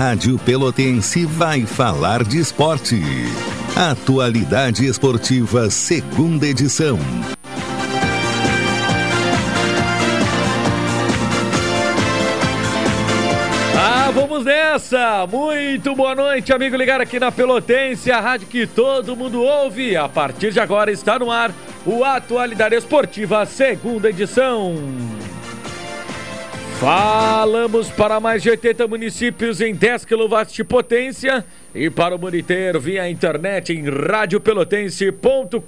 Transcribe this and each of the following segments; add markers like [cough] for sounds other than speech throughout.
Rádio Pelotense vai falar de esporte. Atualidade Esportiva, segunda edição. Ah, vamos nessa! Muito boa noite, amigo ligado aqui na Pelotense, a rádio que todo mundo ouve. A partir de agora está no ar o Atualidade Esportiva, segunda edição. Falamos para mais de 80 municípios em 10 kW de potência e para o mundo inteiro via internet em radiopelotense.com.br.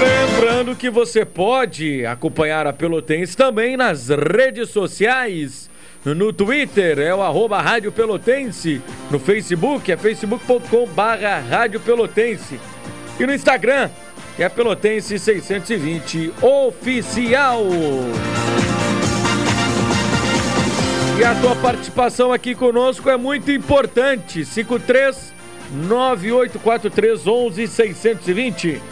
Lembrando que você pode acompanhar a Pelotense também nas redes sociais. No Twitter é o arroba Rádio Pelotense. No Facebook é facebook.com barra Rádio Pelotense. E no Instagram é a Pelotense 620 Oficial. E a tua participação aqui conosco é muito importante. 53 9843 11620.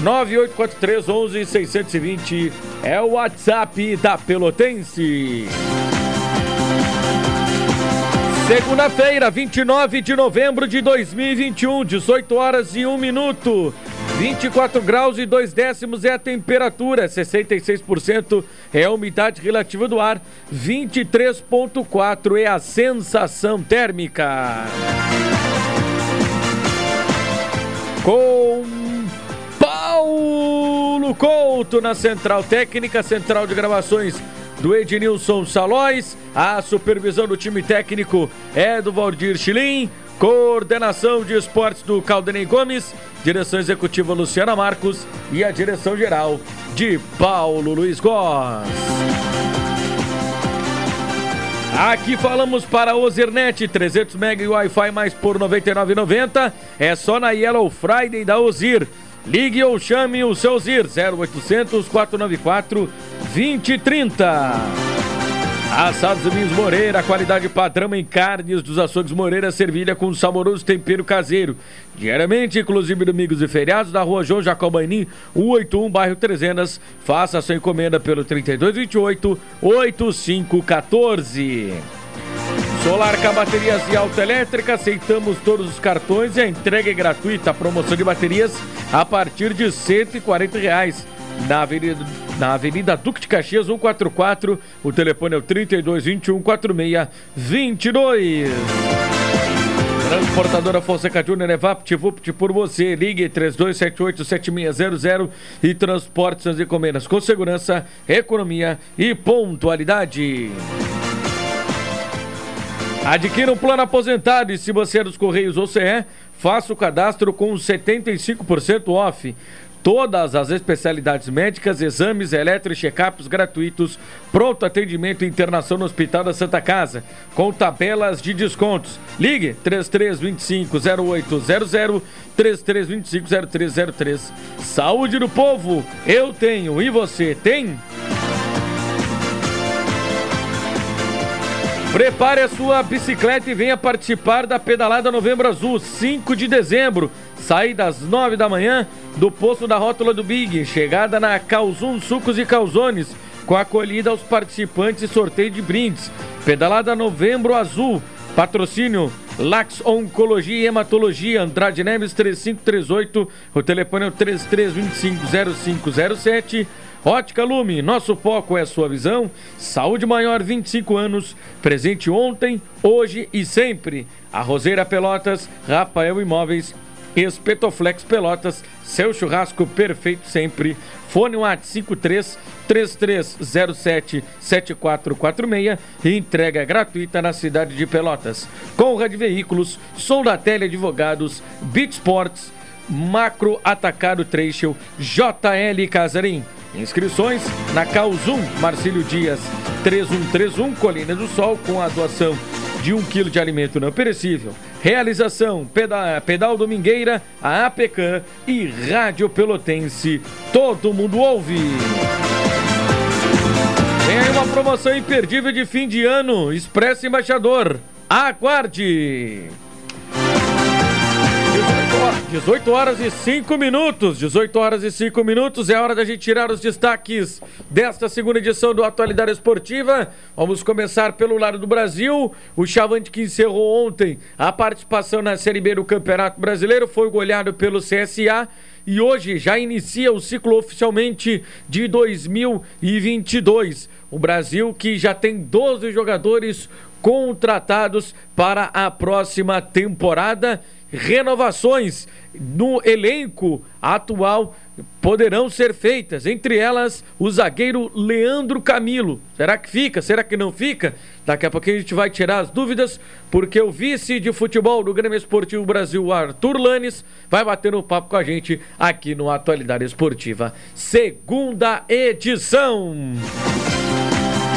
9843 11620 é o WhatsApp da Pelotense. Segunda-feira, 29 de novembro de 2021, 18 horas e 1 minuto. 24 graus e 2 décimos é a temperatura, 66% é a umidade relativa do ar, 23,4 é a sensação térmica. Com Paulo Couto na central técnica, central de gravações do Ednilson Salóis, a supervisão do time técnico é do Valdir Chilim, coordenação de esportes do Caldenei Gomes, direção executiva Luciana Marcos e a direção geral de Paulo Luiz Góes. Aqui falamos para Ozirnet, 300 MB Wi-Fi mais por R$ 99,90. É só na Yellow Friday da Ozir. Ligue ou chame o seu ZIR 0800 494 2030. Assados Domingos Moreira, qualidade padrão em carnes dos açougues Moreira, servilha com saboroso tempero caseiro. Diariamente, inclusive domingos e feriados, na rua João Jacobaini, 181, bairro Trezenas. Faça sua encomenda pelo 3228 8514. Solar com baterias e autoelétrica, aceitamos todos os cartões e a entrega é gratuita. A promoção de baterias a partir de 140 reais. Na Avenida, na Avenida Duque de Caxias 144, o telefone é o 32 21 46 22. Transportadora Fonseca Júnior é VaptVupt por você. Ligue 3278-7600 e transporte suas encomendas com segurança, economia e pontualidade. Adquira um plano aposentado e se você é dos Correios ou CE, faça o cadastro com 75% off. Todas as especialidades médicas, exames, eletro e check-ups gratuitos, pronto atendimento e internação no Hospital da Santa Casa, com tabelas de descontos. Ligue 3325-0800, 3325-0303. Saúde do povo, eu tenho e você tem? Prepare a sua bicicleta e venha participar da Pedalada Novembro Azul, 5 de dezembro. Saí das 9 da manhã do posto da Rótula do Big, chegada na Calzum Sucos e Calzones, com acolhida aos participantes e sorteio de brindes. Pedalada Novembro Azul, patrocínio Lax Oncologia e Hematologia, Andrade Neves 3538, o telefone é o 33250507. Ótica Lume, nosso foco é sua visão. Saúde Maior, 25 anos, presente ontem, hoje e sempre. A Roseira Pelotas, Rafael Imóveis, Espetoflex Pelotas, seu churrasco perfeito sempre. Fone WhatsApp 53 3307 7446 e entrega gratuita na cidade de Pelotas. Conrad Veículos, Soldatele Advogados, Beat Sports, Macro Atacado Trecho, JL Casarim. Inscrições na Calzum Marcílio Dias 3131 Colina do Sol com a doação de um quilo de alimento não perecível. Realização Pedal, Pedal Domingueira, a APECAM e Rádio Pelotense. Todo mundo ouve. Tem aí uma promoção imperdível de fim de ano. Expresso Embaixador. Aguarde! 18 horas e 5 minutos. 18 horas e 5 minutos. É hora da gente tirar os destaques desta segunda edição do Atualidade Esportiva. Vamos começar pelo lado do Brasil. O Chavante que encerrou ontem a participação na Série B do Campeonato Brasileiro foi goleado pelo CSA e hoje já inicia o ciclo oficialmente de 2022. O Brasil que já tem 12 jogadores contratados para a próxima temporada renovações no elenco atual poderão ser feitas, entre elas o zagueiro Leandro Camilo. Será que fica? Será que não fica? Daqui a pouquinho a gente vai tirar as dúvidas, porque o vice de futebol do Grêmio Esportivo Brasil, Arthur Lanes, vai bater um papo com a gente aqui no Atualidade Esportiva. Segunda edição.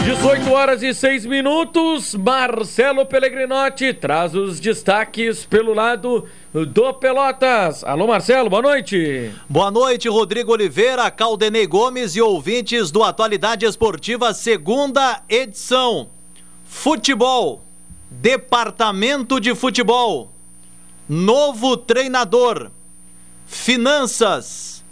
18 horas e 6 minutos. Marcelo Pellegrinotti traz os destaques pelo lado do Pelotas. Alô, Marcelo, boa noite. Boa noite, Rodrigo Oliveira, Caldenei Gomes e ouvintes do Atualidade Esportiva, segunda edição. Futebol, Departamento de Futebol, novo treinador, finanças,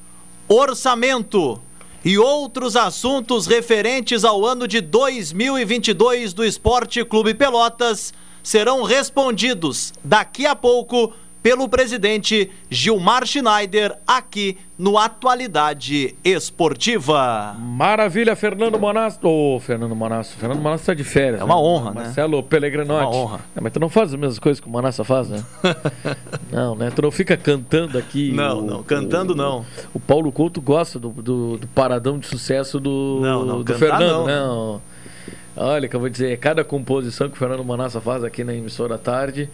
orçamento e outros assuntos referentes ao ano de 2022 do Esporte Clube Pelotas serão respondidos daqui a pouco pelo presidente Gilmar Schneider aqui no Atualidade Esportiva. Maravilha, Fernando Monasto. Ô, oh, Fernando Monasto. Fernando Monasto está de férias. É uma né? honra, né? Marcelo Pellegrinotti. É uma honra. É, mas tu não faz as mesmas coisas que o Monasto faz, né? [laughs] não, né? Tu não fica cantando aqui. Não, o, não. Cantando o, não. O Paulo Couto gosta do, do, do paradão de sucesso do, não, não, do Fernando, não. não. Olha, que eu vou dizer, cada composição que o Fernando Manassa faz aqui na emissora à tarde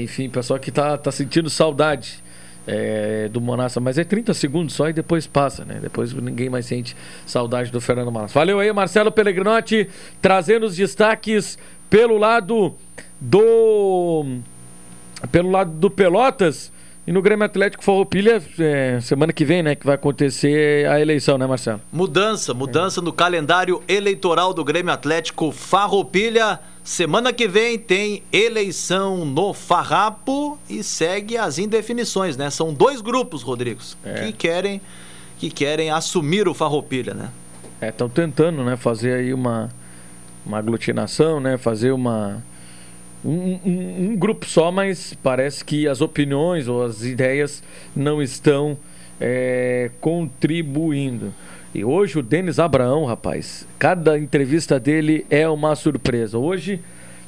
enfim, pessoal que tá, tá sentindo saudade é, do Monassa, mas é 30 segundos só e depois passa, né? Depois ninguém mais sente saudade do Fernando Monassa. Valeu aí, Marcelo Pellegrinotti, trazendo os destaques pelo lado do. pelo lado do Pelotas. E no Grêmio Atlético Farroupilha, é, semana que vem, né, que vai acontecer a eleição, né, Marcelo? Mudança, mudança é. no calendário eleitoral do Grêmio Atlético Farroupilha. Semana que vem tem eleição no Farrapo e segue as indefinições, né? São dois grupos, Rodrigos, é. que querem que querem assumir o Farroupilha, né? É, estão tentando, né, fazer aí uma uma aglutinação, né, fazer uma um, um, um, grupo só, mas parece que as opiniões ou as ideias não estão é, contribuindo. E hoje o Denis Abraão, rapaz, cada entrevista dele é uma surpresa. Hoje,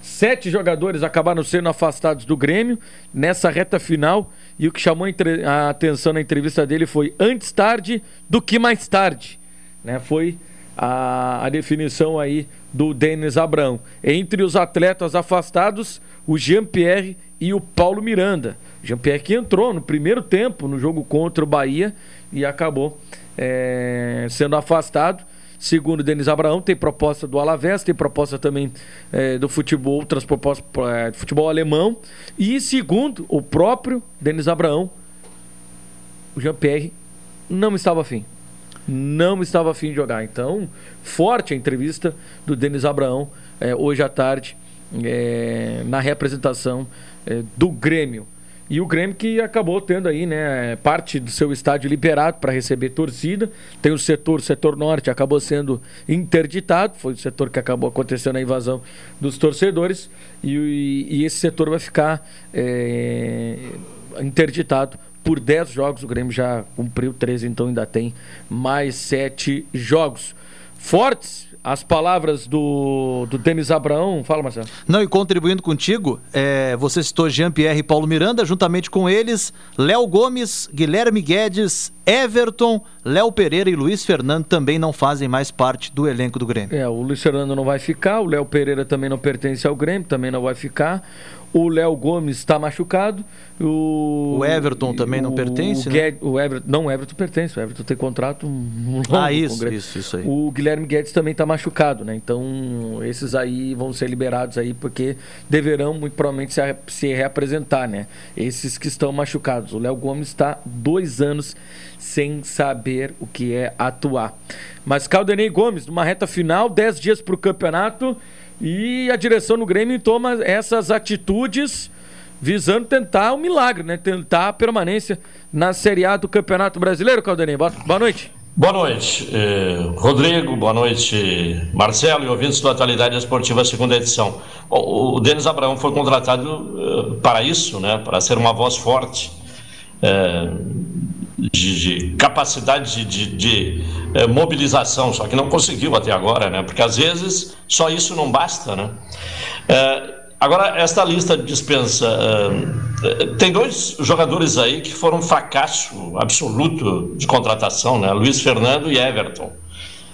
sete jogadores acabaram sendo afastados do Grêmio nessa reta final. E o que chamou a atenção na entrevista dele foi antes tarde do que mais tarde. Né? Foi a, a definição aí do Denis Abraão. Entre os atletas afastados, o Jean-Pierre e o Paulo Miranda. Jean-Pierre que entrou no primeiro tempo no jogo contra o Bahia e acabou é, sendo afastado. Segundo Denis Abraão, tem proposta do Alavés, tem proposta também é, do futebol, outras propostas é, do futebol alemão. E segundo o próprio Denis Abraão, o Jean-Pierre não estava afim. Não estava afim de jogar. Então, forte a entrevista do Denis Abraão é, hoje à tarde é, na representação é, do Grêmio. E o Grêmio que acabou tendo aí, né, parte do seu estádio liberado para receber torcida. Tem o setor, o setor norte acabou sendo interditado, foi o setor que acabou acontecendo a invasão dos torcedores. E, e esse setor vai ficar é, interditado por 10 jogos. O Grêmio já cumpriu 13, então ainda tem mais 7 jogos. Fortes as palavras do, do Denis Abraão. Fala, Marcelo. Não, e contribuindo contigo, é, você citou Jean-Pierre e Paulo Miranda, juntamente com eles, Léo Gomes, Guilherme Guedes, Everton, Léo Pereira e Luiz Fernando também não fazem mais parte do elenco do Grêmio. É, o Luiz Fernando não vai ficar, o Léo Pereira também não pertence ao Grêmio, também não vai ficar. O Léo Gomes está machucado. O, o Everton também não pertence? O, né? o Everton, não, o Everton pertence. O Everton tem contrato longo. Ah, isso, isso, isso aí. O Guilherme Guedes também está machucado, né? Então, esses aí vão ser liberados aí porque deverão muito provavelmente se, se reapresentar, né? Esses que estão machucados. O Léo Gomes está dois anos sem saber o que é atuar. Mas Caldenei Gomes, numa reta final, dez dias para o campeonato. E a direção do Grêmio toma essas atitudes visando tentar um milagre, né? Tentar a permanência na Série A do Campeonato Brasileiro, Caldaninho. Boa, noite. Boa noite, eh, Rodrigo, boa noite, Marcelo e ouvintes do Atualidade Esportiva, segunda edição. o, o Denis Abraão foi contratado eh, para isso, né, para ser uma voz forte, eh, de, de, capacidade de, de, de eh, mobilização, só que não conseguiu até agora, né, porque às vezes só isso não basta. Né. Eh, Agora, esta lista dispensa. Uh, tem dois jogadores aí que foram fracasso absoluto de contratação, né? Luiz Fernando e Everton.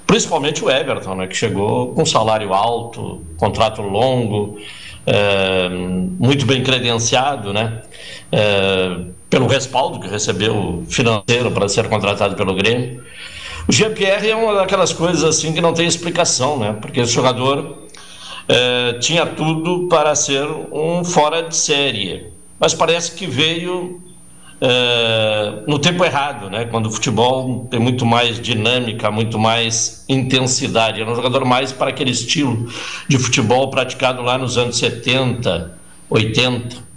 Principalmente o Everton, né? Que chegou com salário alto, contrato longo, uh, muito bem credenciado, né? Uh, pelo respaldo que recebeu financeiro para ser contratado pelo Grêmio. O Jean-Pierre é uma daquelas coisas assim que não tem explicação, né? Porque esse jogador é, tinha tudo para ser um fora de série, mas parece que veio é, no tempo errado, né? Quando o futebol tem muito mais dinâmica, muito mais intensidade. Era um jogador mais para aquele estilo de futebol praticado lá nos anos 70, 80.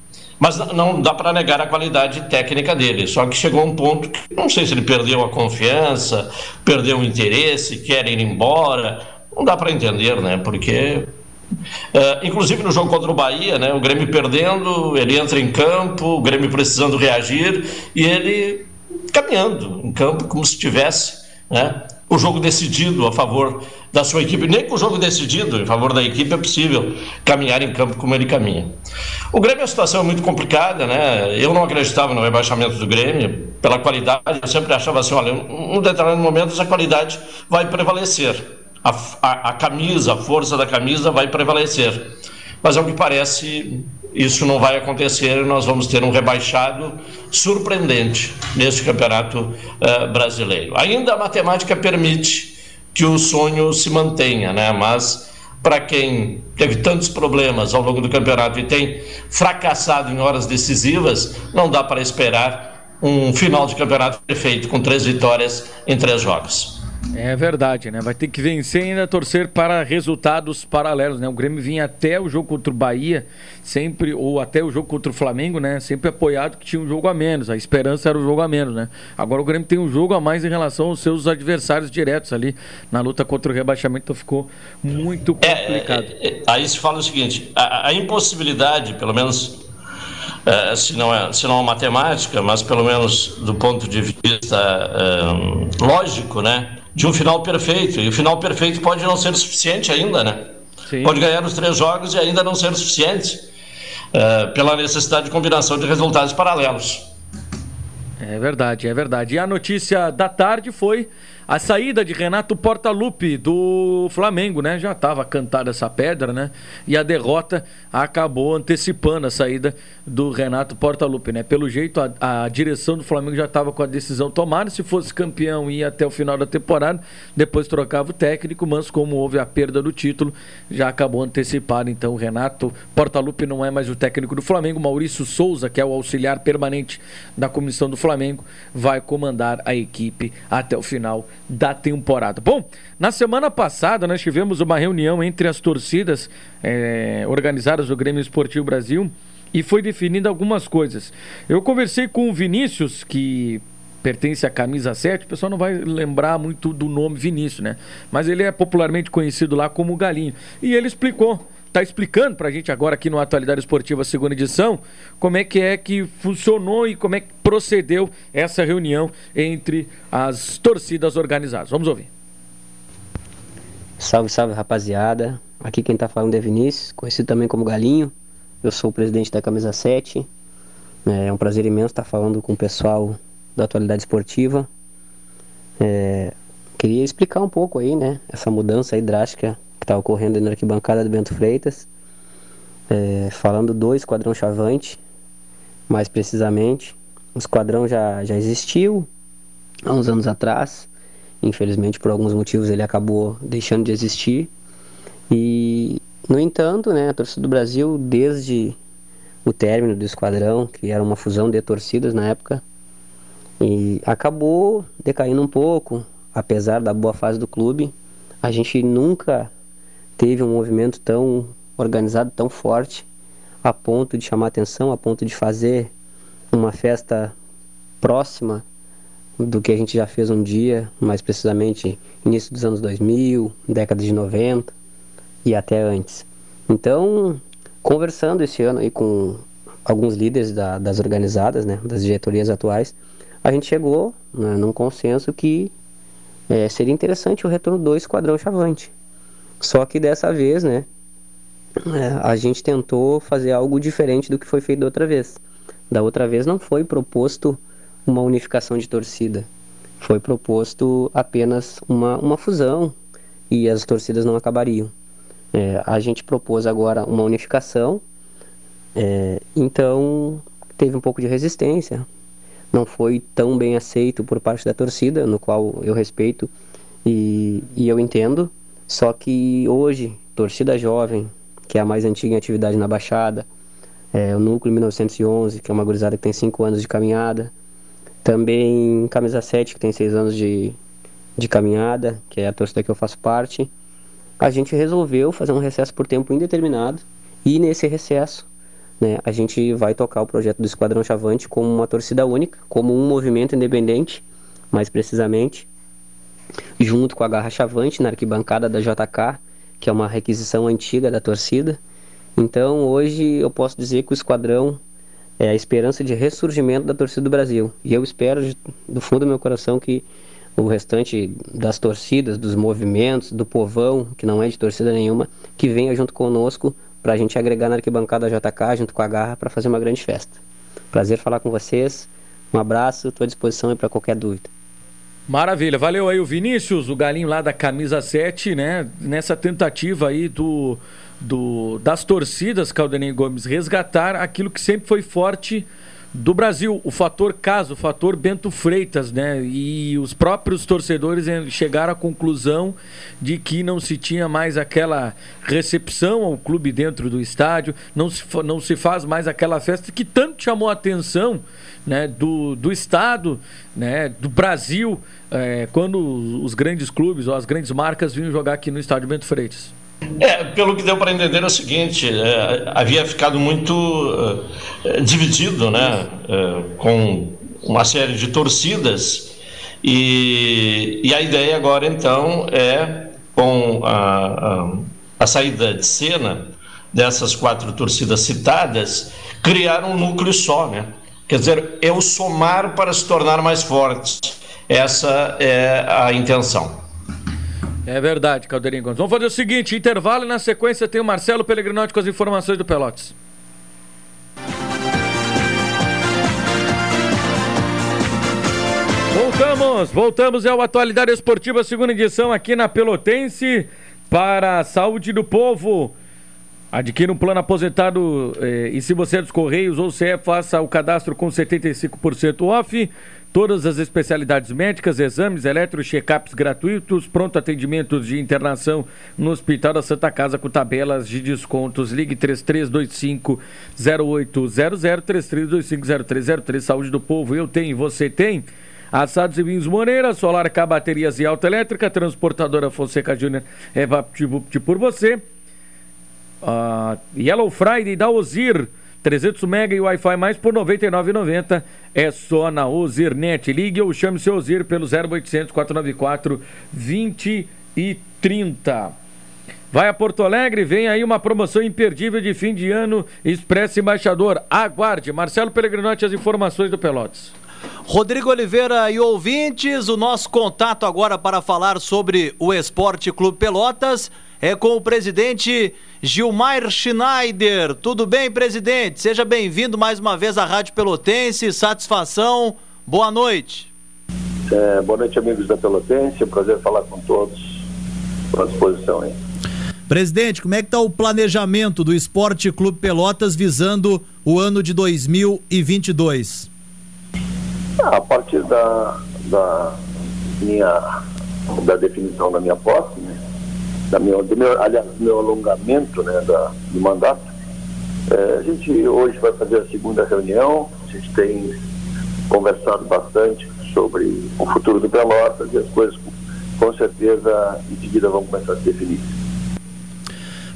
Mas não dá para negar a qualidade técnica dele. Só que chegou um ponto que não sei se ele perdeu a confiança, perdeu o interesse, quer ir embora. Não dá para entender, né? Porque Uh, inclusive no jogo contra o Bahia, né, o Grêmio perdendo, ele entra em campo, o Grêmio precisando reagir e ele caminhando em campo como se tivesse né, o jogo decidido a favor da sua equipe. Nem com o jogo decidido em favor da equipe é possível caminhar em campo como ele caminha. O Grêmio, a situação é muito complicada, né? Eu não acreditava no rebaixamento do Grêmio pela qualidade, eu sempre achava assim: olha, um determinado momento essa qualidade vai prevalecer a, a, a camisa, a força da camisa vai prevalecer. Mas ao que parece, isso não vai acontecer e nós vamos ter um rebaixado surpreendente nesse campeonato uh, brasileiro. Ainda a matemática permite que o sonho se mantenha, né? mas para quem teve tantos problemas ao longo do campeonato e tem fracassado em horas decisivas, não dá para esperar um final de campeonato perfeito com três vitórias em três jogos. É verdade, né? Vai ter que vencer e ainda torcer para resultados paralelos, né? O Grêmio vinha até o jogo contra o Bahia, sempre, ou até o jogo contra o Flamengo, né? Sempre apoiado que tinha um jogo a menos. A esperança era o jogo a menos, né? Agora o Grêmio tem um jogo a mais em relação aos seus adversários diretos ali na luta contra o rebaixamento, então ficou muito é, complicado. É, é, aí se fala o seguinte: a, a impossibilidade, pelo menos Uh, se, não é, se não é matemática, mas pelo menos do ponto de vista uh, lógico, né? De um final perfeito. E o final perfeito pode não ser suficiente ainda, né? Sim. Pode ganhar os três jogos e ainda não ser suficiente, uh, pela necessidade de combinação de resultados paralelos. É verdade, é verdade. E a notícia da tarde foi a saída de Renato Portaluppi do Flamengo, né? Já estava cantada essa pedra, né? E a derrota acabou antecipando a saída do Renato Portaluppi, né? Pelo jeito, a, a direção do Flamengo já estava com a decisão tomada. Se fosse campeão, ia até o final da temporada. Depois trocava o técnico, mas como houve a perda do título, já acabou antecipado. Então, o Renato Portaluppi não é mais o técnico do Flamengo. Maurício Souza, que é o auxiliar permanente da comissão do Flamengo, vai comandar a equipe até o final da temporada. Bom, na semana passada nós tivemos uma reunião entre as torcidas é, organizadas do Grêmio Esportivo Brasil e foi definida algumas coisas. Eu conversei com o Vinícius, que pertence à camisa 7, o pessoal não vai lembrar muito do nome Vinícius, né? Mas ele é popularmente conhecido lá como Galinho. E ele explicou está explicando para a gente agora aqui no Atualidade Esportiva, segunda edição, como é que é que funcionou e como é que procedeu essa reunião entre as torcidas organizadas. Vamos ouvir. Salve, salve rapaziada. Aqui quem está falando é Vinícius, conhecido também como Galinho. Eu sou o presidente da Camisa 7. É um prazer imenso estar falando com o pessoal da Atualidade Esportiva. É, queria explicar um pouco aí, né, essa mudança aí drástica que está ocorrendo na arquibancada do Bento Freitas, é, falando do Esquadrão Chavante, mais precisamente. O esquadrão já, já existiu há uns anos atrás, infelizmente por alguns motivos ele acabou deixando de existir. E, no entanto, né, a torcida do Brasil, desde o término do esquadrão, que era uma fusão de torcidas na época, e acabou decaindo um pouco, apesar da boa fase do clube. A gente nunca teve um movimento tão organizado, tão forte, a ponto de chamar atenção, a ponto de fazer uma festa próxima do que a gente já fez um dia, mais precisamente início dos anos 2000, década de 90 e até antes. Então, conversando esse ano aí com alguns líderes da, das organizadas, né, das diretorias atuais, a gente chegou né, num consenso que é, seria interessante o retorno do Esquadrão Chavante. Só que dessa vez, né, é, a gente tentou fazer algo diferente do que foi feito da outra vez. Da outra vez não foi proposto uma unificação de torcida, foi proposto apenas uma, uma fusão e as torcidas não acabariam. É, a gente propôs agora uma unificação, é, então teve um pouco de resistência, não foi tão bem aceito por parte da torcida, no qual eu respeito e, e eu entendo. Só que hoje, torcida jovem, que é a mais antiga em atividade na Baixada, é, o Núcleo 1911, que é uma gurizada que tem 5 anos de caminhada, também Camisa 7, que tem 6 anos de, de caminhada, que é a torcida que eu faço parte, a gente resolveu fazer um recesso por tempo indeterminado e nesse recesso né, a gente vai tocar o projeto do Esquadrão Chavante como uma torcida única, como um movimento independente, mais precisamente, junto com a Garra Chavante na arquibancada da JK, que é uma requisição antiga da torcida. Então hoje eu posso dizer que o Esquadrão é a esperança de ressurgimento da torcida do Brasil. E eu espero do fundo do meu coração que o restante das torcidas, dos movimentos, do povão, que não é de torcida nenhuma, que venha junto conosco para a gente agregar na arquibancada JK junto com a Garra para fazer uma grande festa. Prazer falar com vocês. Um abraço, estou à disposição para qualquer dúvida. Maravilha, valeu aí o Vinícius, o galinho lá da camisa 7, né? Nessa tentativa aí do, do das torcidas, Caldenei Gomes, resgatar aquilo que sempre foi forte do Brasil, o fator caso, o fator Bento Freitas, né? E os próprios torcedores chegaram à conclusão de que não se tinha mais aquela recepção ao clube dentro do estádio, não se, não se faz mais aquela festa que tanto chamou a atenção né, do, do estado, né, do Brasil, é, quando os grandes clubes ou as grandes marcas vinham jogar aqui no estádio Bento Freitas. É, pelo que deu para entender é o seguinte, é, havia ficado muito uh, dividido, né, uh, com uma série de torcidas e, e, a ideia agora então é com a, a, a saída de cena dessas quatro torcidas citadas criar um núcleo só, né? Quer dizer, é o somar para se tornar mais forte. Essa é a intenção. É verdade, Caldeirinho Gomes. Vamos fazer o seguinte: intervalo e na sequência tem o Marcelo Pellegrinotti com as informações do Pelotes. Voltamos, voltamos ao Atualidade Esportiva, segunda edição aqui na Pelotense para a saúde do povo. Adquira um plano aposentado eh, e se você é dos Correios ou se é, faça o cadastro com 75% off. Todas as especialidades médicas, exames, eletro, check-ups gratuitos, pronto atendimento de internação no Hospital da Santa Casa com tabelas de descontos. Ligue 3325 0800 3325 0303. Saúde do povo, eu tenho, você tem. Assados e vinhos Moreira, Solar K Baterias e Autoelétrica, Transportadora Fonseca Júnior é VaptVupt por você. Uh, Yellow Friday da Ozir 300 mega e Wi-Fi mais por R$ 99,90. É só na Ozirnet. Ligue ou chame seu Ozir pelo 0800 494 2030. Vai a Porto Alegre, vem aí uma promoção imperdível de fim de ano Expresso Embaixador. Aguarde. Marcelo Peregrinotti, as informações do Pelotas. Rodrigo Oliveira e ouvintes, o nosso contato agora para falar sobre o Esporte Clube Pelotas é com o presidente Gilmar Schneider. Tudo bem, presidente? Seja bem-vindo mais uma vez à Rádio Pelotense. Satisfação. Boa noite. É, boa noite, amigos da Pelotense. É um prazer falar com todos. À disposição aí. Presidente, como é que está o planejamento do Esporte Clube Pelotas visando o ano de 2022? A partir da, da minha da definição da minha posse, né? Da minha, do meu, aliás, do meu alongamento né, da, do mandato. É, a gente hoje vai fazer a segunda reunião, a gente tem conversado bastante sobre o futuro do Pelotas e as coisas com certeza em seguida vão começar a se definir.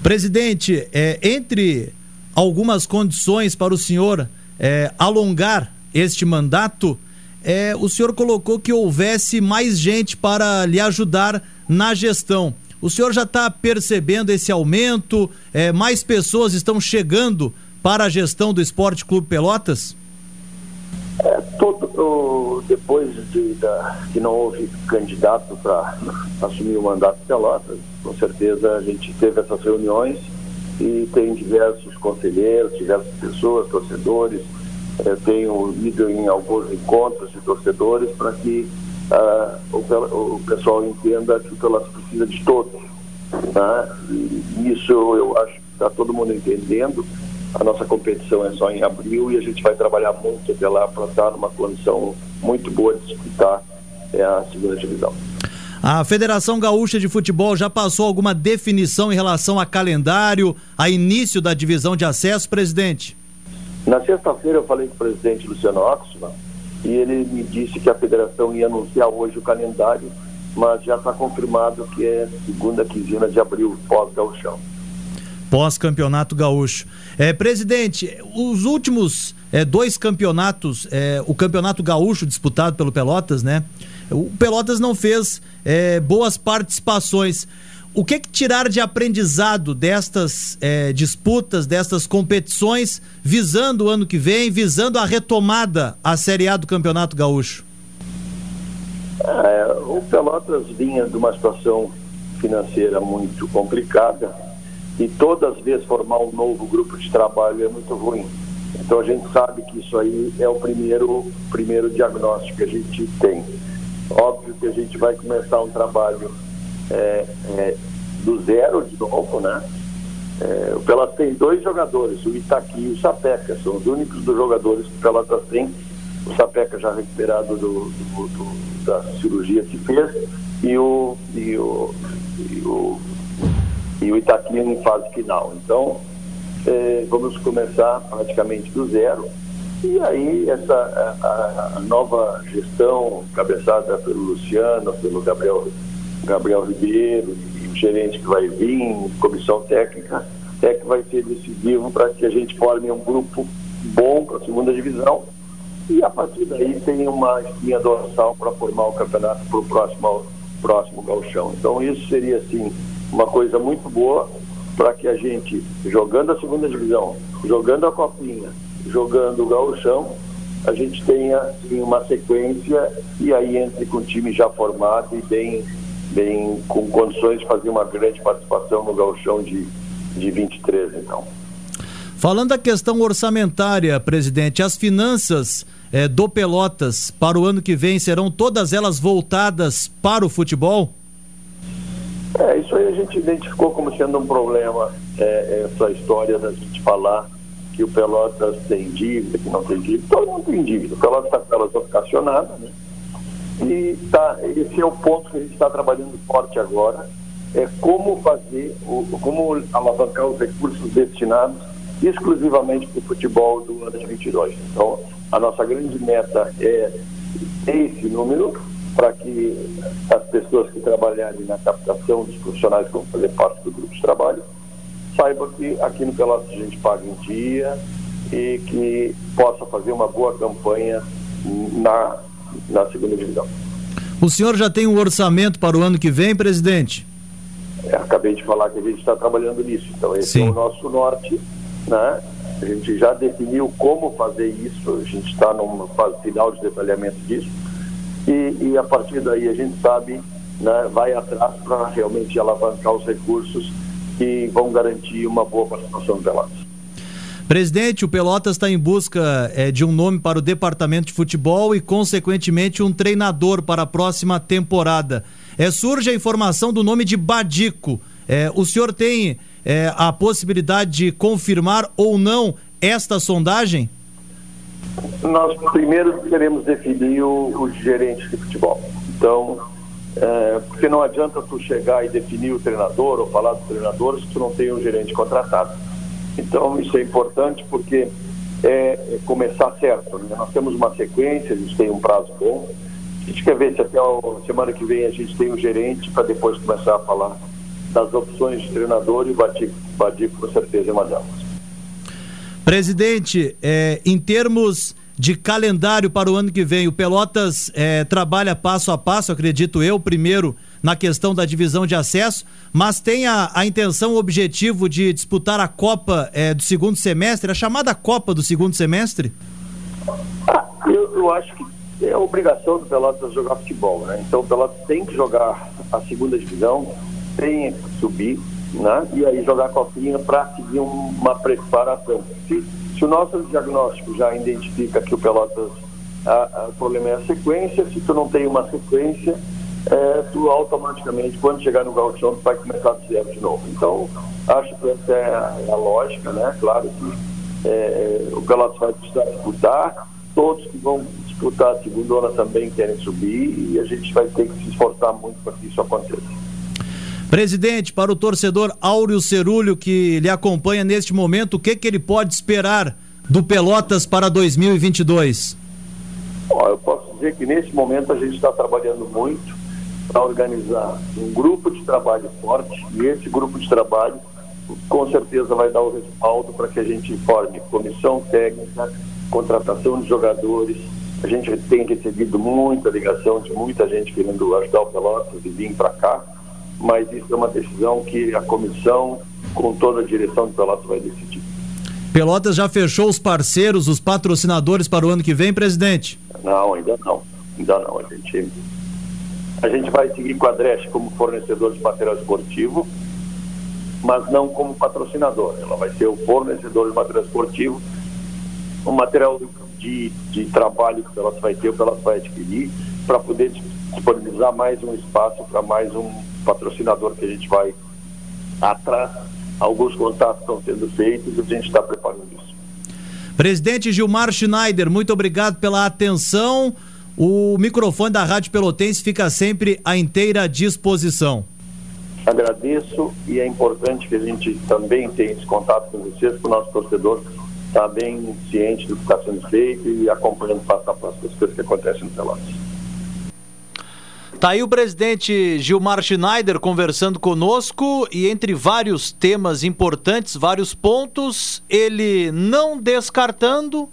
Presidente, é, entre algumas condições para o senhor é, alongar este mandato, é, o senhor colocou que houvesse mais gente para lhe ajudar na gestão. O senhor já está percebendo esse aumento? É, mais pessoas estão chegando para a gestão do Esporte Clube Pelotas? É, todo, depois de, da, que não houve candidato para assumir o mandato de Pelotas, com certeza a gente teve essas reuniões e tem diversos conselheiros, diversas pessoas, torcedores. Eu tenho ido em alguns encontros de torcedores para que uh, o, o, pessoal entenda que o Pelotas precisa de todos. Tá? E isso eu acho que está todo mundo entendendo. A nossa competição é só em abril e a gente vai trabalhar muito até lá para estar numa condição muito boa de disputar é, a segunda divisão. A Federação Gaúcha de Futebol já passou alguma definição em relação a calendário, a início da divisão de acesso, presidente? Na sexta-feira eu falei com o presidente Luciano Oxman e ele me disse que a federação ia anunciar hoje o calendário, mas já está confirmado que é segunda quinzena de abril, pós-gauchão. Pós-campeonato gaúcho. É, presidente, os últimos é, dois campeonatos, é, o campeonato gaúcho disputado pelo Pelotas, né? O Pelotas não fez é, boas participações. O que, que tirar de aprendizado destas é, disputas, destas competições, visando o ano que vem, visando a retomada à Série A do Campeonato Gaúcho? É, o Pelotas vinha de uma situação financeira muito complicada e todas as vezes formar um novo grupo de trabalho é muito ruim. Então a gente sabe que isso aí é o primeiro, primeiro diagnóstico que a gente tem. Óbvio que a gente vai começar um trabalho é, é, do zero de novo, né? É, o Pelotas tem dois jogadores, o Itaqui e o Sapeca, são os únicos dos jogadores que o Pelotas tem. O Sapeca já recuperado do, do, do, da cirurgia que fez e o, e o, e o, e o Itaqui em fase final. Então, é, vamos começar praticamente do zero e aí essa a, a nova gestão, cabeçada pelo Luciano, pelo Gabriel, Gabriel Ribeiro gerente que vai vir, comissão técnica, é que vai ser decisivo para que a gente forme um grupo bom para a segunda divisão e a partir daí tem uma espinha dorsal para formar o campeonato para o próximo, próximo galchão. Então isso seria assim uma coisa muito boa para que a gente, jogando a segunda divisão, jogando a copinha, jogando o gauchão, a gente tenha assim, uma sequência e aí entre com o time já formado e bem, bem com condições de fazer uma grande participação no gauchão de, de 23, então. Falando da questão orçamentária, presidente, as finanças é, do Pelotas para o ano que vem serão todas elas voltadas para o futebol? É, isso aí a gente identificou como sendo um problema, é, essa história da gente falar que o Pelotas tem dívida, que não tem dívida, todo mundo tem dívida. O Pelotas está com elas né? E tá, esse é o ponto que a gente está trabalhando forte agora, é como fazer, como alavancar os recursos destinados exclusivamente para o futebol do ano de 22. Então, a nossa grande meta é esse número para que as pessoas que trabalharem na captação dos profissionais que vão fazer parte do grupo de trabalho saiba que aqui no Pelotas a gente paga em dia e que possa fazer uma boa campanha na, na segunda divisão. O senhor já tem um orçamento para o ano que vem, presidente? É, acabei de falar que a gente está trabalhando nisso. Então, esse Sim. é o nosso norte. Né? A gente já definiu como fazer isso, a gente está numa fase final de detalhamento disso. E, e a partir daí a gente sabe, né, vai atrás para realmente alavancar os recursos que vão garantir uma boa participação do Pelotas. Presidente, o Pelotas está em busca é, de um nome para o departamento de futebol e, consequentemente, um treinador para a próxima temporada. É, surge a informação do nome de Badico. É, o senhor tem é, a possibilidade de confirmar ou não esta sondagem? Nós primeiro queremos definir o, o gerente de futebol. Então, é, porque não adianta tu chegar e definir o treinador ou falar do treinador se tu não tem um gerente contratado. Então isso é importante porque é, é começar certo. Né? Nós temos uma sequência, a gente tem um prazo bom. A gente quer ver se até a semana que vem a gente tem um gerente para depois começar a falar das opções de treinador e Badico com certeza é uma delas. Presidente, é, em termos de calendário para o ano que vem, o Pelotas é, trabalha passo a passo, acredito eu, primeiro na questão da divisão de acesso, mas tem a, a intenção, o objetivo de disputar a Copa é, do segundo semestre, a chamada Copa do segundo semestre? Ah, eu, eu acho que é obrigação do Pelotas jogar futebol, né? Então o Pelotas tem que jogar a segunda divisão, tem que subir, né? E aí jogar a copinha para seguir uma preparação. Se, se, o nosso diagnóstico já identifica que o Pelotas, a, a, o problema é a sequência, se tu não tem uma sequência, é, tu automaticamente, quando chegar no gauchão, tu vai começar a zero de novo. Então, acho que essa é a, é a lógica, né? Claro que é, o Pelotas vai precisar disputar, todos que vão disputar a segunda também querem subir e a gente vai ter que se esforçar muito para que isso aconteça. Presidente, para o torcedor Áureo Cerulho que lhe acompanha neste momento, o que, que ele pode esperar do Pelotas para 2022? Bom, eu posso dizer que nesse momento a gente está trabalhando muito para organizar um grupo de trabalho forte e esse grupo de trabalho com certeza vai dar o respaldo para que a gente forme comissão técnica, contratação de jogadores, a gente tem recebido muita ligação de muita gente querendo ajudar o Pelotas e vir para cá, mas isso é uma decisão que a comissão, com toda a direção do Pelotas, vai decidir. Pelotas já fechou os parceiros, os patrocinadores para o ano que vem, presidente? Não, ainda não. Ainda não. A gente, a gente vai seguir com a Dresch como fornecedor de material esportivo, mas não como patrocinador. Ela vai ser o fornecedor de material esportivo. O material de, de trabalho que elas vai ter, que elas vai adquirir, para poder disponibilizar mais um espaço para mais um patrocinador que a gente vai atrás. Alguns contatos estão sendo feitos e a gente está preparando isso. Presidente Gilmar Schneider, muito obrigado pela atenção. O microfone da Rádio Pelotense fica sempre à inteira disposição. Agradeço e é importante que a gente também tenha esse contato com vocês, com o nosso torcedor está bem ciente do que está sendo feito e acompanhando passo a passo as coisas que acontecem no Pelotas. Tá aí o presidente Gilmar Schneider conversando conosco e entre vários temas importantes, vários pontos, ele não descartando,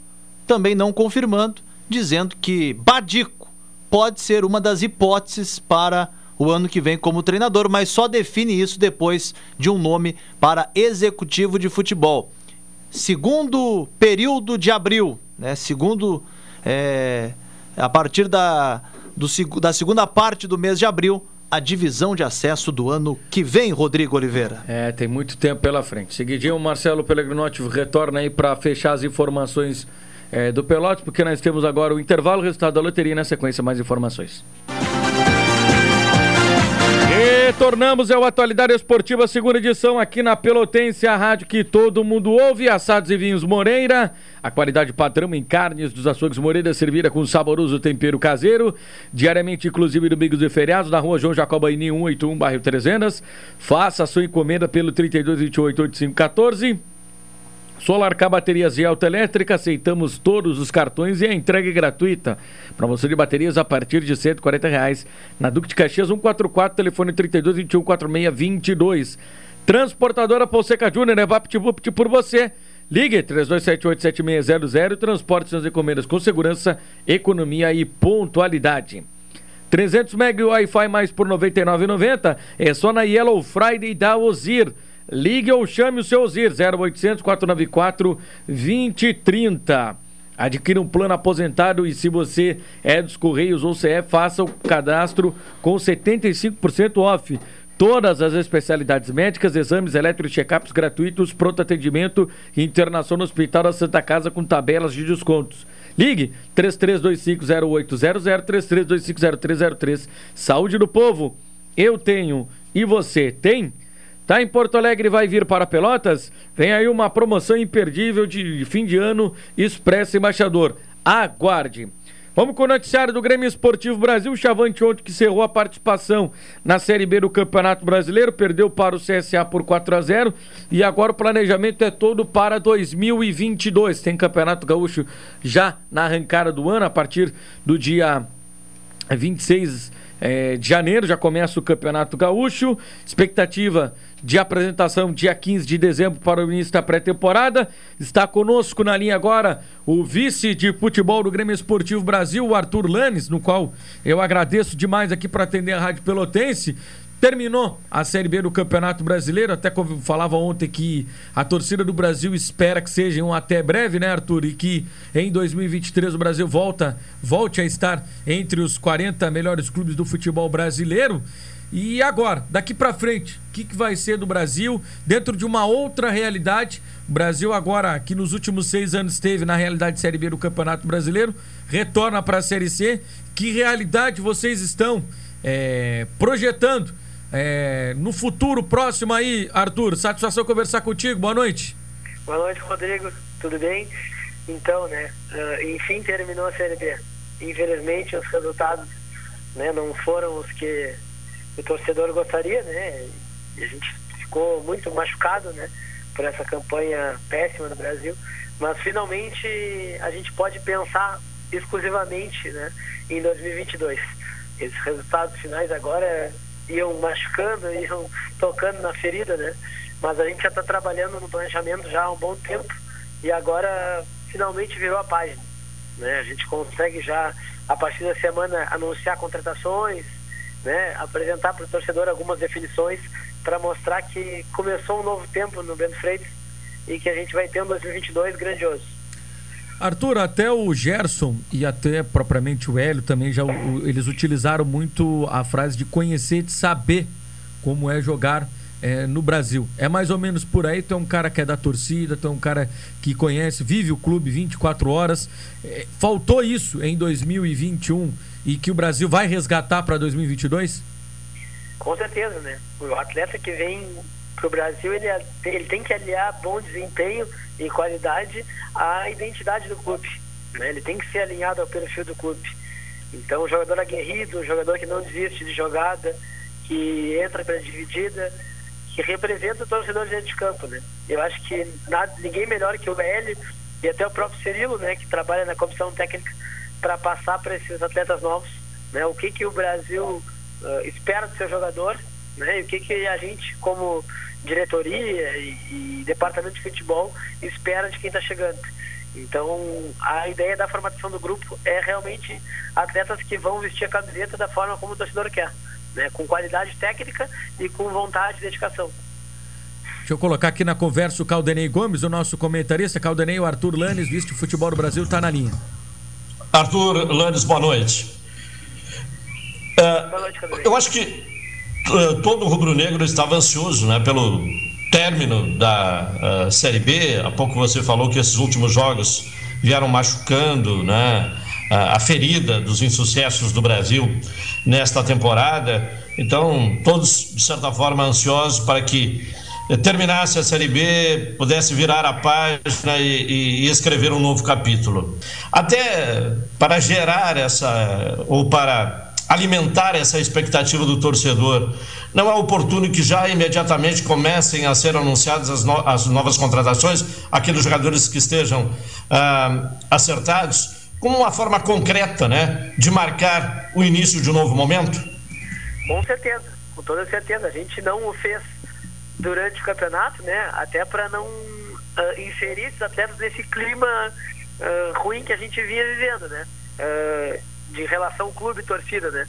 também não confirmando, dizendo que Badico pode ser uma das hipóteses para o ano que vem como treinador, mas só define isso depois de um nome para executivo de futebol segundo período de abril, né? Segundo é, a partir da, do, da segunda parte do mês de abril, a divisão de acesso do ano que vem, Rodrigo Oliveira. É, tem muito tempo pela frente. Seguidinho, o Marcelo Pellegrinotti retorna aí para fechar as informações é, do Pelote, porque nós temos agora o intervalo, o resultado da loteria e na sequência mais informações. Retornamos ao Atualidade Esportiva, segunda edição aqui na Pelotense, a rádio que todo mundo ouve, assados e vinhos Moreira, a qualidade padrão em carnes dos açougues Moreira, servida com saboroso tempero caseiro, diariamente inclusive domingos e feriados, na rua João Jacobaini 181, bairro Trezenas, faça a sua encomenda pelo 3228 8514 Solar K Baterias e Autoelétrica, aceitamos todos os cartões e a entrega é gratuita. Promoção de baterias a partir de 140 reais. Na Duque de Caxias 144, telefone 32 21 46 22. Transportadora Polseca Júnior, é VaptVupt por você. Ligue 32787600 transporte suas encomendas com segurança, economia e pontualidade. 300 MB Wi-Fi mais por R$ 99,90 é só na Yellow Friday da Ozir. Ligue ou chame o seu Ozir 0800 494 2030. Adquira um plano aposentado e se você é dos Correios ou CE, faça o cadastro com 75% off. Todas as especialidades médicas, exames elétricos, check-ups gratuitos, pronto atendimento e internação no Hospital da Santa Casa com tabelas de descontos. Ligue 33250800, 33250303. Saúde do povo. Eu tenho e você tem? Tá em Porto Alegre vai vir para Pelotas? Vem aí uma promoção imperdível de fim de ano Expresso Embaixador. Aguarde! Vamos com o noticiário do Grêmio Esportivo Brasil. Chavante ontem que cerrou a participação na Série B do Campeonato Brasileiro, perdeu para o CSA por 4 a 0 e agora o planejamento é todo para 2022. Tem Campeonato Gaúcho já na arrancada do ano, a partir do dia 26 é, de janeiro, já começa o Campeonato Gaúcho. Expectativa de apresentação dia 15 de dezembro para o início da pré-temporada. Está conosco na linha agora o vice de futebol do Grêmio Esportivo Brasil, o Arthur Lanes, no qual eu agradeço demais aqui para atender a Rádio Pelotense. Terminou a Série B do Campeonato Brasileiro. Até falava ontem que a torcida do Brasil espera que seja um até breve, né, Arthur? E que em 2023 o Brasil volta, volte a estar entre os 40 melhores clubes do futebol brasileiro. E agora, daqui para frente, o que, que vai ser do Brasil dentro de uma outra realidade? O Brasil agora, que nos últimos seis anos esteve na realidade Série B do Campeonato Brasileiro, retorna para a Série C. Que realidade vocês estão é, projetando é, no futuro próximo aí, Arthur, satisfação conversar contigo. Boa noite. Boa noite, Rodrigo. Tudo bem? Então, né, uh, enfim terminou a Série B. Infelizmente, os resultados né, não foram os que o torcedor gostaria, né? E a gente ficou muito machucado, né, por essa campanha péssima do Brasil. Mas finalmente a gente pode pensar exclusivamente, né, em 2022. Esses resultados finais agora iam machucando, iam tocando na ferida, né? Mas a gente já está trabalhando no planejamento já há um bom tempo e agora finalmente virou a página. Né? A gente consegue já, a partir da semana, anunciar contratações, né? apresentar para o torcedor algumas definições para mostrar que começou um novo tempo no Bento Freitas e que a gente vai ter um 2022 grandioso. Arthur, até o Gerson e até propriamente o Hélio também já eles utilizaram muito a frase de conhecer, de saber como é jogar é, no Brasil. É mais ou menos por aí. Tu é um cara que é da torcida, tu é um cara que conhece, vive o clube 24 horas. É, faltou isso em 2021 e que o Brasil vai resgatar para 2022? Com certeza, né? O atleta que vem para o Brasil ele, ele tem que aliar bom desempenho e qualidade à identidade do clube. Né? Ele tem que ser alinhado ao perfil do clube. Então, o jogador aguerrido, o jogador que não desiste de jogada, que entra para dividida, que representa o torcedor dentro de campo, né? Eu acho que nada, ninguém melhor que o Hélio e até o próprio Cirilo, né, que trabalha na comissão técnica para passar para esses atletas novos, né? O que que o Brasil uh, espera do seu jogador, né? E o que que a gente como diretoria e, e departamento de futebol espera de quem está chegando. Então, a ideia da formação do grupo é realmente atletas que vão vestir a camiseta da forma como o torcedor quer, né? com qualidade técnica e com vontade e dedicação. Deixa eu colocar aqui na conversa o Caldenei Gomes, o nosso comentarista. Caldenei, o Arthur Lanes, vice futebol do Brasil, está na linha. Arthur Lanes, boa noite. Uh, boa noite, Caldenei. Eu acho que eh, todo rubro-negro estava ansioso né, pelo término da uh, Série B. Há pouco você falou que esses últimos jogos vieram machucando né, a ferida dos insucessos do Brasil nesta temporada. Então, todos, de certa forma, ansiosos para que terminasse a Série B, pudesse virar a página e, e, escrever um novo capítulo. Até para gerar essa, ou para alimentar essa expectativa do torcedor. Não é oportuno que já imediatamente comecem a ser anunciadas as, no, as novas contratações, aqueles jogadores que estejam ah, acertados, como uma forma concreta né, de marcar o início de um novo momento? Com certeza, com toda certeza. A gente não o fez durante o campeonato, né, até para não uh, inserir esses atletas nesse clima uh, ruim que a gente vinha vivendo. Né? Uh, de relação clube-torcida, né?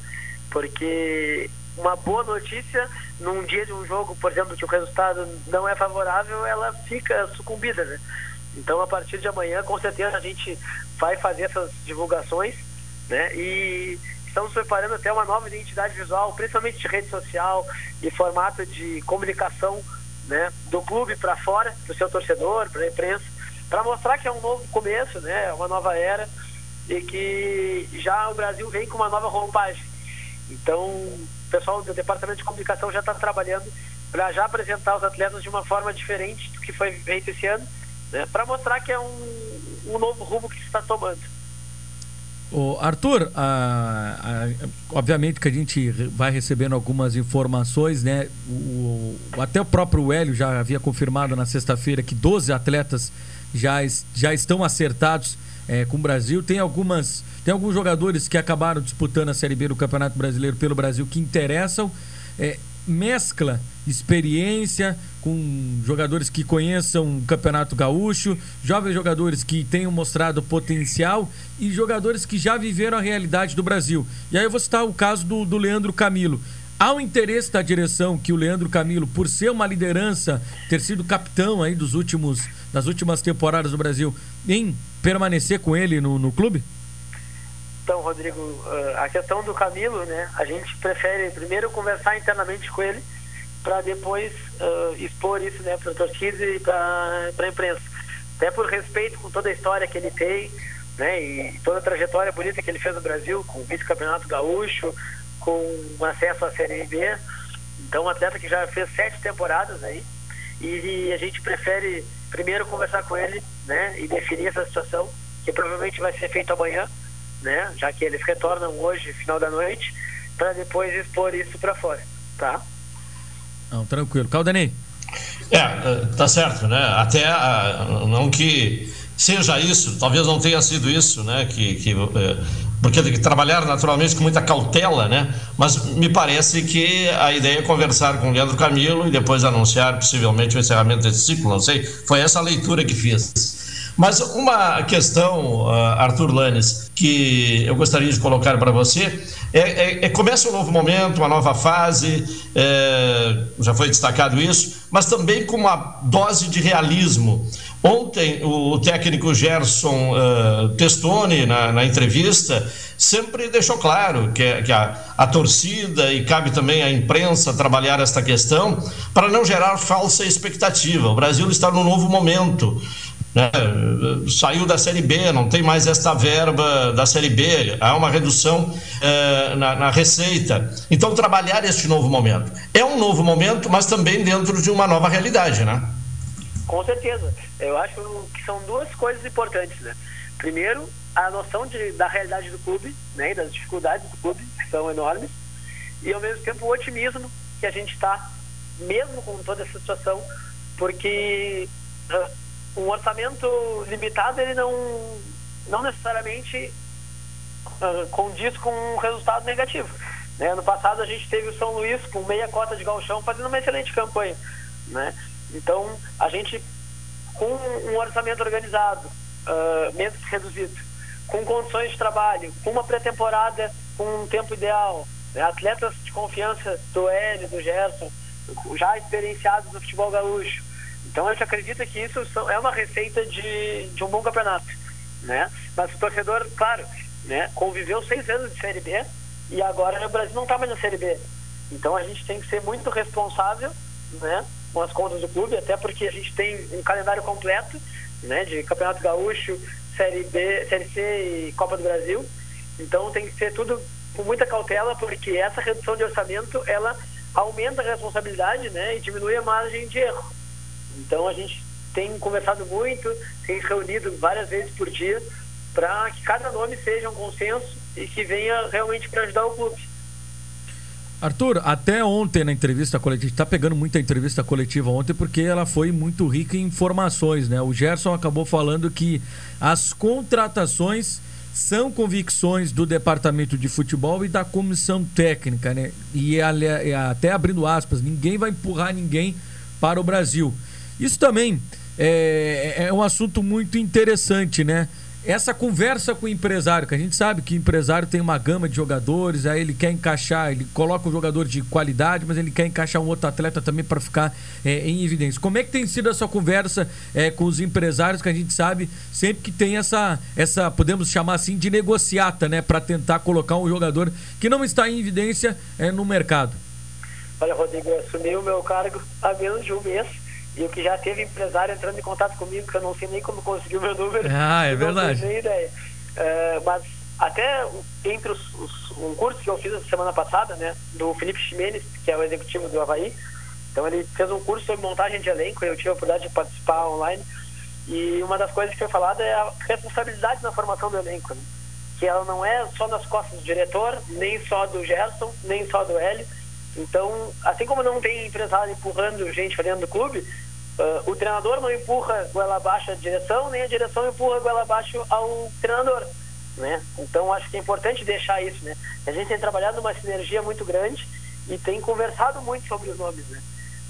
Porque uma boa notícia num dia de um jogo, por exemplo, que o resultado não é favorável, ela fica sucumbida, né? Então, a partir de amanhã, com certeza a gente vai fazer essas divulgações, né? E estamos preparando até uma nova identidade visual, principalmente de rede social e formato de comunicação, né? Do clube para fora, para o seu torcedor, para a imprensa, para mostrar que é um novo começo, né? Uma nova era e que já o Brasil vem com uma nova roupagem. Então, o pessoal do Departamento de Comunicação já está trabalhando para já apresentar os atletas de uma forma diferente do que foi feito esse ano, né, para mostrar que é um, um novo rumo que se está tomando. O Arthur, a, a, obviamente que a gente vai recebendo algumas informações, né? O, até o próprio Hélio já havia confirmado na sexta-feira que 12 atletas já, já estão acertados é, com o Brasil. Tem algumas. Tem alguns jogadores que acabaram disputando a Série B do Campeonato Brasileiro pelo Brasil que interessam. É, mescla experiência com jogadores que conheçam o Campeonato Gaúcho, jovens jogadores que tenham mostrado potencial e jogadores que já viveram a realidade do Brasil. E aí eu vou citar o caso do, do Leandro Camilo. Há um interesse da direção que o Leandro Camilo, por ser uma liderança, ter sido capitão aí dos últimos, das últimas temporadas do Brasil, em permanecer com ele no, no clube? Então, Rodrigo, ah, a questão do Camilo, né? A gente prefere primeiro conversar internamente com ele para depois uh, expor isso, né, para a torcida e para a imprensa. Até por respeito com toda a história que ele tem, né, e toda a trajetória bonita que ele fez no Brasil, com o vice-campeonato gaúcho, com acesso à Série B. Então, um atleta que já fez sete temporadas aí, e a gente prefere primeiro conversar com ele, né, e definir essa situação, que provavelmente vai ser feito amanhã, né? Já que eles retornam hoje, final da noite, para depois expor isso para fora, tá? Não, tranquilo. Caldanei. É, é, tá certo, né? Até não que seja isso, talvez não tenha sido isso, né? Que, que é, porque tem que trabalhar naturalmente com muita cautela, né? Mas me parece que a ideia é conversar com o Leandro Camilo e depois anunciar possivelmente o encerramento desse ciclo, não sei. Foi essa a leitura que fiz. Mas uma questão, ah, Arthur Lanes, que eu gostaria de colocar para você é, é, é, começa um novo momento, uma nova fase, é, já foi destacado isso, mas também com uma dose de realismo. Ontem, o técnico Gerson uh, Testoni, na, na, entrevista, sempre deixou claro que, que a, a, torcida e cabe também à imprensa trabalhar esta questão para não gerar falsa expectativa. O Brasil está num novo momento. Né? Saiu da Série B, não tem mais esta verba da Série B, há uma redução eh, na, na, receita. Então, trabalhar este novo momento. É um novo momento, mas também dentro de uma nova realidade, né? Com certeza. Eu acho que são duas coisas importantes, né? Primeiro, a noção de, da realidade do clube, né, das dificuldades do clube, que são enormes, e ao mesmo tempo o otimismo que a gente está, mesmo com toda essa situação, porque uh, um orçamento limitado ele não, não necessariamente uh, condiz com um resultado negativo. Né? Ano passado a gente teve o São Luís com meia cota de galchão fazendo uma excelente campanha. Né? Então a gente com um orçamento organizado, uh, mesmo reduzido, com condições de trabalho, com uma pré-temporada com um tempo ideal, né? atletas de confiança do Hélio, do Gerson, já experienciados no futebol gaúcho, então a gente acredita que isso é uma receita de, de um bom campeonato, né? Mas o torcedor, claro, né, conviveu seis anos de Série B e agora o Brasil não está mais na Série B. Então a gente tem que ser muito responsável, né, com as contas do clube, até porque a gente tem um calendário completo, né, de Campeonato Gaúcho, Série B, Série C e Copa do Brasil. Então tem que ser tudo com muita cautela, porque essa redução de orçamento ela aumenta a responsabilidade, né, e diminui a margem de erro. Então a gente tem conversado muito, tem reunido várias vezes por dia para que cada nome seja um consenso e que venha realmente para ajudar o clube. Arthur, até ontem na entrevista coletiva, está pegando muita entrevista coletiva ontem porque ela foi muito rica em informações, né? O Gerson acabou falando que as contratações são convicções do departamento de futebol e da comissão técnica, né? E até abrindo aspas, ninguém vai empurrar ninguém para o Brasil. Isso também é, é um assunto muito interessante, né? Essa conversa com o empresário, que a gente sabe que o empresário tem uma gama de jogadores, aí ele quer encaixar, ele coloca um jogador de qualidade, mas ele quer encaixar um outro atleta também para ficar é, em evidência. Como é que tem sido essa conversa é, com os empresários, que a gente sabe sempre que tem essa, essa podemos chamar assim, de negociata, né? Para tentar colocar um jogador que não está em evidência é, no mercado? Olha, Rodrigo, eu assumi o meu cargo há menos de um mês e o que já teve empresário entrando em contato comigo, que eu não sei nem como conseguiu meu número. Ah, é verdade. [laughs] Não tenho ideia. Uh, mas até entre os, os, um curso que eu fiz essa semana passada, né, do Felipe Ximenes, que é o executivo do Havaí. Então ele fez um curso sobre montagem de elenco, eu tive a oportunidade de participar online. E uma das coisas que foi falada é a responsabilidade na formação do elenco, né? que ela não é só nas costas do diretor, nem só do Gerson, nem só do Hélio. Então, assim como não tem empresário empurrando gente para dentro do clube, Uh, o treinador não empurra goela abaixo a direção, nem a direção empurra goela abaixo ao treinador. Né? Então acho que é importante deixar isso. Né? A gente tem trabalhado numa sinergia muito grande e tem conversado muito sobre os nomes. Né?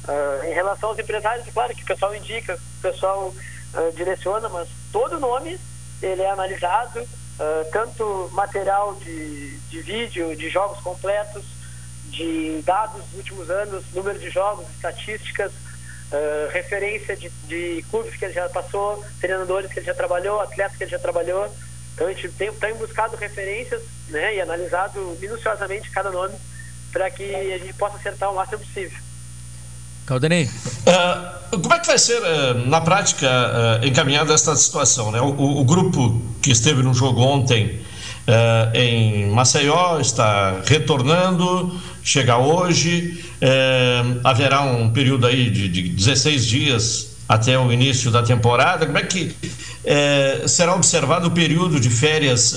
Uh, em relação aos empresários, claro que o pessoal indica, o pessoal uh, direciona, mas todo nome ele é analisado, tanto material de, de vídeo, de jogos completos, de dados dos últimos anos, número de jogos, estatísticas, uh, referência de, de clubes que ele já passou, treinadores que ele já trabalhou, atletas que ele já trabalhou. Então a gente tem, tem buscado referências né, e analisado minuciosamente cada nome para que a gente possa acertar o máximo possível. Caldenei. Uh, como é que vai ser, uh, na prática, uh, encaminhada esta situação? Né? O, o, o, grupo que esteve no jogo ontem em Maceió está retornando, chega hoje. haverá um período aí de, de 16 dias até o início da temporada. Como é que será observado o período de férias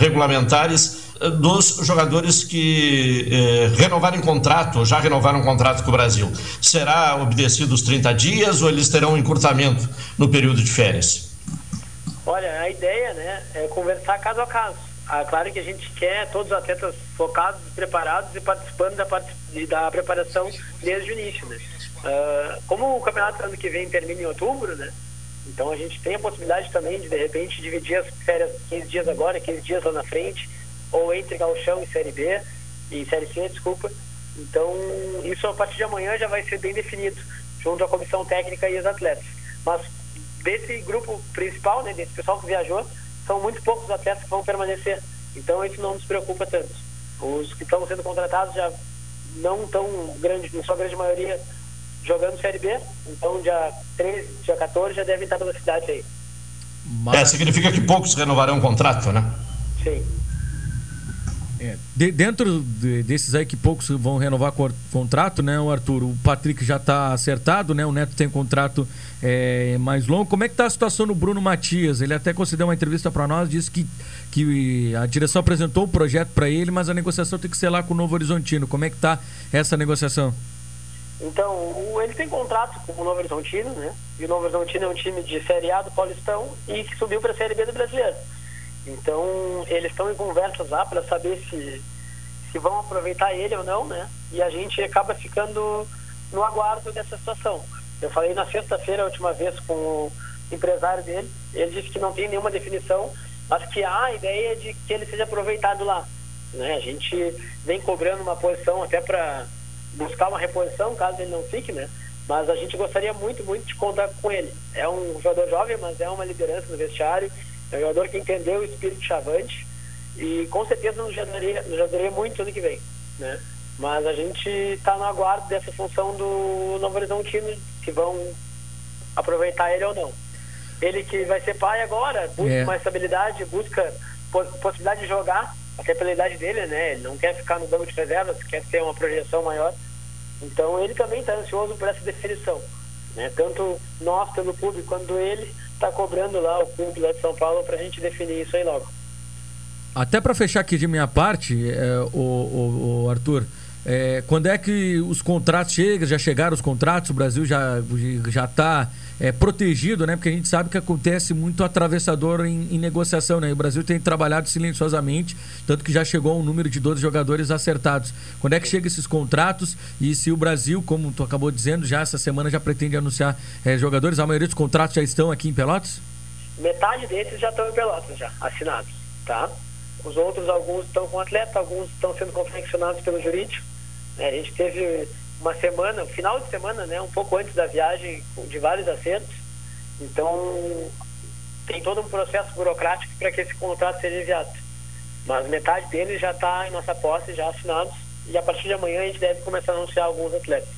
regulamentares dos jogadores que eh, renovarem contrato, já renovaram contrato com o Brasil. Será obedecido os 30 dias ou eles terão um encurtamento no período de férias? Olha, a ideia né, é conversar caso a caso. Ah, claro que a gente quer todos os atletas focados, preparados e participando da, da preparação desde o início. Né? Uh, como o campeonato ano que vem termina em outubro, né? então a gente tem a possibilidade também de, de repente, dividir as férias 15 dias agora, 15 dias lá na frente, ou entre Galchão e Série B, e Série C, desculpa. Então, isso a partir de amanhã já vai ser bem definido, junto à comissão técnica e os atletas. Mas desse grupo principal, né, desse pessoal que viajou, são muito poucos atletas que vão permanecer. Então, isso não nos preocupa tanto. Os que estão sendo contratados já não estão grande, na sua grande maioria, jogando Série B. Então, dia 13, dia 14 já devem estar pela cidade aí. Mas... É, significa que poucos renovarão o contrato, né? Sim. É, de, dentro de, desses aí que poucos vão renovar o contrato, né, o Arthur? O Patrick já está acertado, né? O Neto tem contrato é, mais longo. Como é que está a situação no Bruno Matias? Ele até concedeu uma entrevista para nós, disse que, que a direção apresentou o projeto para ele, mas a negociação tem que ser lá com o Novo Horizontino. Como é que está essa negociação? Então, ele tem contrato com o Novo Horizontino, né? E o Novo Horizontino é um time de Série A do Paulistão e que subiu para a Série B do Brasileiro. Então, eles estão em conversas lá para saber se, se vão aproveitar ele ou não, né? E a gente acaba ficando no aguardo dessa situação. Eu falei na sexta-feira, a última vez, com o empresário dele, ele disse que não tem nenhuma definição, mas que há a ideia de que ele seja aproveitado lá. Né? A gente vem cobrando uma posição até para buscar uma reposição, caso ele não fique, né? Mas a gente gostaria muito, muito de contar com ele. É um jogador jovem, mas é uma liderança no vestiário é um jogador que entendeu o espírito chavante e com certeza nos ajudaria, nos ajudaria muito ano que vem, né? Mas a gente está no aguardo dessa função do Novo Horizontino, se vão aproveitar ele ou não. Ele que vai ser pai agora, busca é. uma estabilidade, busca possibilidade de jogar, até pela idade dele, né? Ele não quer ficar no banco de reservas, quer ter uma projeção maior. Então ele também está ansioso por essa definição. Né? Tanto nós pelo clube quanto ele está cobrando lá o clube lá de São Paulo para a gente definir isso aí logo. Até para fechar aqui de minha parte, é, o, o, o Arthur, é, quando é que os contratos chegam? Já chegaram os contratos? O Brasil já já está é, protegido, né? Porque a gente sabe que acontece muito atravessador em, em, negociação, né? E o Brasil tem trabalhado silenciosamente, tanto que já chegou um número de 12 jogadores acertados. Quando é que chegam esses contratos? E se o Brasil, como tu acabou dizendo, já essa semana já pretende anunciar é, jogadores? A maioria dos contratos já estão aqui em Pelotas? Metade desses já estão em Pelotas, já assinados, tá? Os outros, alguns estão com atleta, alguns estão sendo confeccionados pelo jurídico a gente teve uma semana, um final de semana, né, um pouco antes da viagem, de vários acertos. Então, tem todo um processo burocrático para que esse contrato seja enviado. Mas metade deles já está em nossa posse, já assinados. E a partir de amanhã a gente deve começar a anunciar alguns atletas.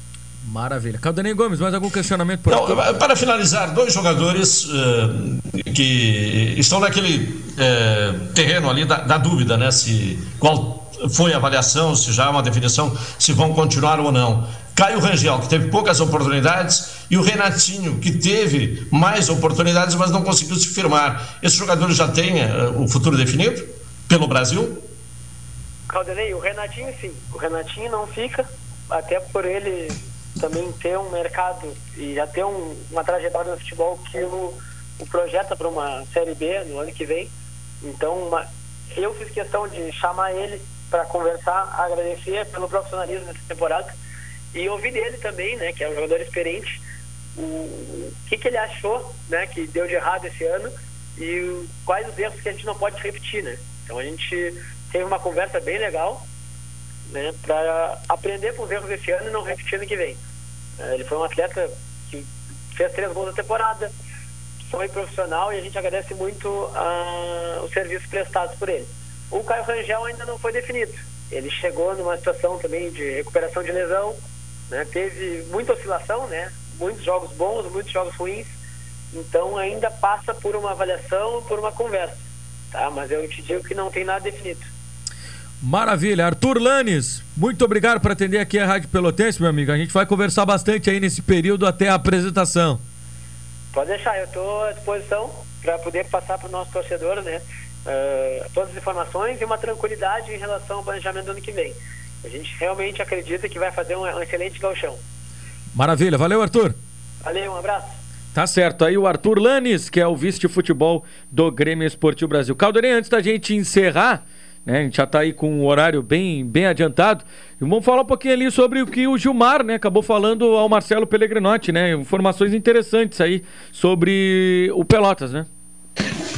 Maravilha. Caldanei Gomes, mais algum questionamento por Não, Para finalizar, dois jogadores uh, que estão naquele uh, terreno ali da, da, dúvida, né? Se qual foi a avaliação, se já há uma definição, se vão continuar ou não. Caio Rangel, que teve poucas oportunidades, e o Renatinho, que teve mais oportunidades, mas não conseguiu se firmar. Esse jogador já tem uh, o futuro definido pelo Brasil? Caldanei, o Renatinho sim. O Renatinho não fica, até por ele também ter um mercado e já ter um, uma trajetória no futebol que o, o projeta para uma Série B no ano que vem. Então, uma, eu fiz questão de chamar ele para conversar, agradecer pelo profissionalismo nessa temporada e ouvir dele também, né, que é um jogador experiente, o, o que, que ele achou, né, que deu de errado esse ano e o, quais os erros que a gente não pode repetir, né. Então a gente teve uma conversa bem legal, né, para aprender com os erros desse ano e não repetir no que vem. É, ele foi um atleta que fez três gols na temporada, foi profissional e a gente agradece muito uh, os serviços prestados por ele. O Caio Rangel ainda não foi definido. Ele chegou numa situação também de recuperação de lesão, né? teve muita oscilação, né? muitos jogos bons, muitos jogos ruins. Então ainda passa por uma avaliação, por uma conversa. Tá? Mas eu te digo que não tem nada definido. Maravilha. Arthur Lanes, muito obrigado por atender aqui a Rádio Pelotense, meu amigo. A gente vai conversar bastante aí nesse período até a apresentação. Pode deixar, eu estou à disposição para poder passar para o nosso torcedor, né? Uh, todas as informações e uma tranquilidade em relação ao planejamento do ano que vem. A gente realmente acredita que vai fazer um, um excelente galchão. Maravilha, valeu Arthur. Valeu, um abraço. Tá certo, aí o Arthur Lanes, que é o vice de futebol do Grêmio Esportivo Brasil. Caldeirão, antes da gente encerrar, né? A gente já está aí com um horário bem, bem adiantado. E vamos falar um pouquinho ali sobre o que o Gilmar, né, acabou falando ao Marcelo Pellegrinotti, né? Informações interessantes aí sobre o Pelotas, né?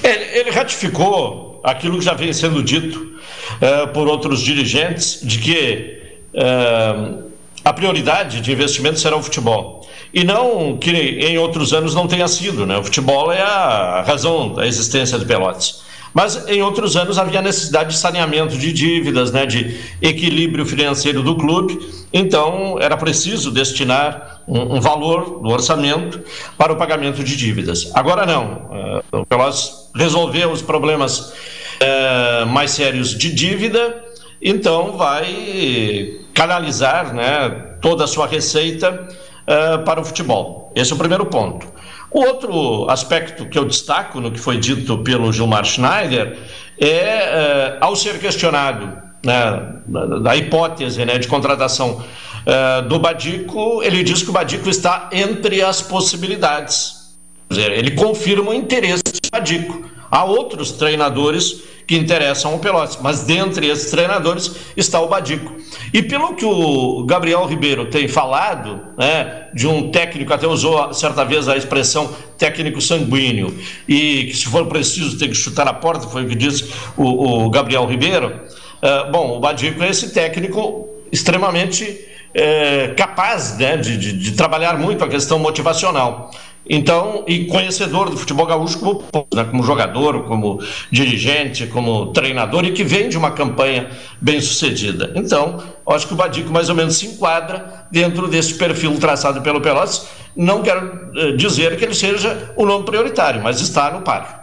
Ele, ele ratificou aquilo que já vem sendo dito uh, por outros dirigentes de que uh, a prioridade de investimento será o futebol. E não que em outros anos não tenha sido, né? O futebol é a razão da existência do Pelotas. Mas em outros anos havia necessidade de saneamento de dívidas, né, de equilíbrio financeiro do clube, então era preciso destinar um, um valor do orçamento para o pagamento de dívidas. Agora não, uh, o Pelotas resolveu os problemas uh, mais sérios de dívida, então vai canalizar né, toda a sua receita uh, para o futebol. Esse é o primeiro ponto. O outro aspecto que eu destaco no que foi dito pelo Gilmar Schneider é, é ao ser questionado né, da hipótese né, de contratação é, do Badico, ele diz que o Badico está entre as possibilidades. Quer dizer, ele confirma o interesse do Badico. Há outros treinadores que interessam ao Pelotas, mas dentre esses treinadores está o Badico. E pelo que o Gabriel Ribeiro tem falado, né, de um técnico, até usou certa vez a expressão técnico sanguíneo, e que se for preciso tem que chutar a porta, foi o que disse o, o Gabriel Ribeiro. Uh, bom, o Badico é esse técnico extremamente é, capaz né, de, de, de trabalhar muito a questão motivacional. Então, e conhecedor do futebol gaúcho como, né, como jogador, como dirigente, como treinador e que vem de uma campanha bem sucedida. Então, acho que o Badico mais ou menos se enquadra dentro desse perfil traçado pelo Pelotas. Não quero eh, dizer que ele seja o nome prioritário, mas está no páreo.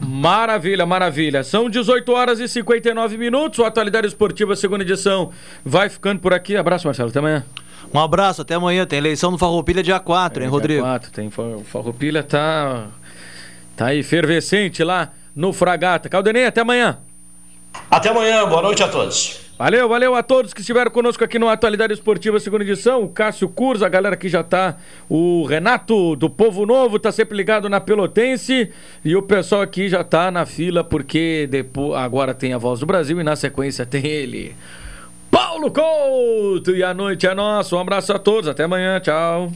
Maravilha, maravilha. São 18 horas e 59 minutos. O Atualidade Esportiva, segunda edição, vai ficando por aqui. Abraço, Marcelo. Até amanhã. Um abraço, até amanhã. Tem eleição no Farroupilha dia 4, é, hein, Rodrigo? Dia 4, tem. Farroupilha tá. Tá efervescente lá no Fragata. Caldenei, até amanhã. Até amanhã, boa noite a todos. Valeu, valeu a todos que estiveram conosco aqui no Atualidade Esportiva, segunda edição. O Cássio Curza, a galera que já tá. O Renato do Povo Novo tá sempre ligado na Pelotense. E o pessoal aqui já tá na fila, porque depois, agora tem a voz do Brasil e na sequência tem ele. Paulo Couto. E a noite é nossa. Um abraço a todos. Até amanhã. Tchau.